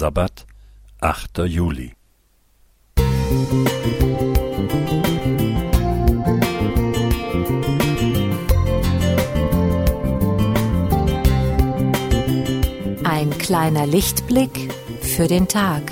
Sabbat, 8. Juli. Ein kleiner Lichtblick für den Tag.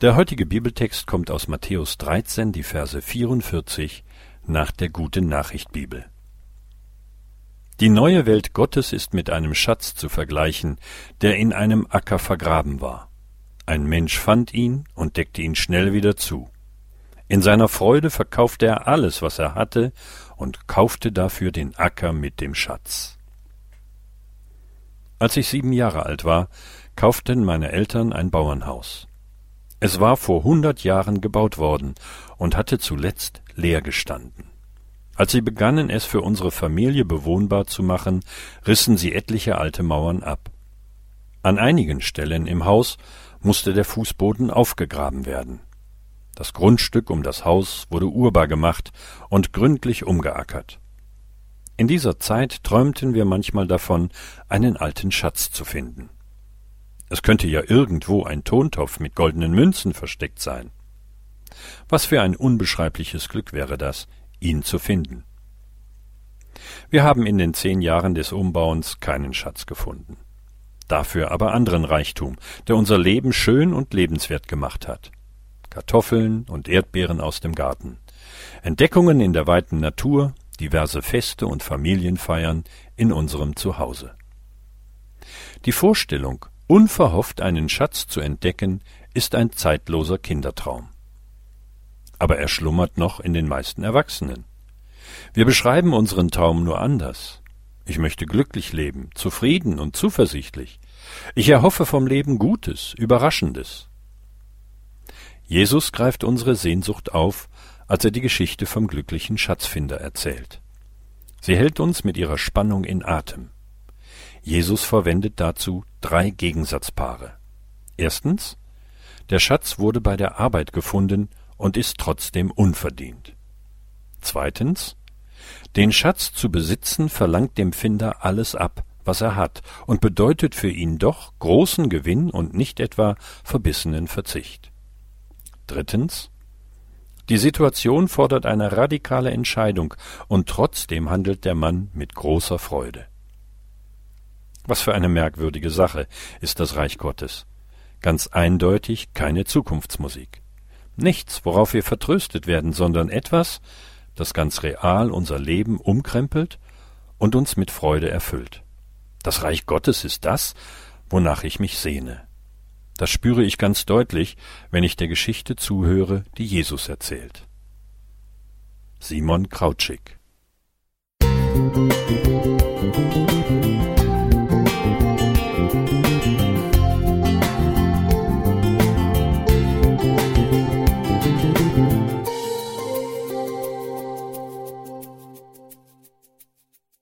Der heutige Bibeltext kommt aus Matthäus 13, die Verse 44 nach der Gute Nachricht Bibel. Die neue Welt Gottes ist mit einem Schatz zu vergleichen, der in einem Acker vergraben war. Ein Mensch fand ihn und deckte ihn schnell wieder zu. In seiner Freude verkaufte er alles, was er hatte, und kaufte dafür den Acker mit dem Schatz. Als ich sieben Jahre alt war, kauften meine Eltern ein Bauernhaus. Es war vor hundert Jahren gebaut worden und hatte zuletzt leer gestanden. Als sie begannen, es für unsere Familie bewohnbar zu machen, rissen sie etliche alte Mauern ab. An einigen Stellen im Haus musste der Fußboden aufgegraben werden. Das Grundstück um das Haus wurde urbar gemacht und gründlich umgeackert. In dieser Zeit träumten wir manchmal davon, einen alten Schatz zu finden. Es könnte ja irgendwo ein Tontopf mit goldenen Münzen versteckt sein. Was für ein unbeschreibliches Glück wäre das, ihn zu finden. Wir haben in den zehn Jahren des Umbauens keinen Schatz gefunden. Dafür aber anderen Reichtum, der unser Leben schön und lebenswert gemacht hat. Kartoffeln und Erdbeeren aus dem Garten, Entdeckungen in der weiten Natur, diverse Feste und Familienfeiern in unserem Zuhause. Die Vorstellung, Unverhofft einen Schatz zu entdecken, ist ein zeitloser Kindertraum. Aber er schlummert noch in den meisten Erwachsenen. Wir beschreiben unseren Traum nur anders. Ich möchte glücklich leben, zufrieden und zuversichtlich. Ich erhoffe vom Leben Gutes, Überraschendes. Jesus greift unsere Sehnsucht auf, als er die Geschichte vom glücklichen Schatzfinder erzählt. Sie hält uns mit ihrer Spannung in Atem. Jesus verwendet dazu drei Gegensatzpaare. Erstens, der Schatz wurde bei der Arbeit gefunden und ist trotzdem unverdient. Zweitens, den Schatz zu besitzen verlangt dem Finder alles ab, was er hat, und bedeutet für ihn doch großen Gewinn und nicht etwa verbissenen Verzicht. Drittens, die Situation fordert eine radikale Entscheidung, und trotzdem handelt der Mann mit großer Freude. Was für eine merkwürdige Sache ist das Reich Gottes. Ganz eindeutig keine Zukunftsmusik. Nichts, worauf wir vertröstet werden, sondern etwas, das ganz real unser Leben umkrempelt und uns mit Freude erfüllt. Das Reich Gottes ist das, wonach ich mich sehne. Das spüre ich ganz deutlich, wenn ich der Geschichte zuhöre, die Jesus erzählt. Simon Krautschik Musik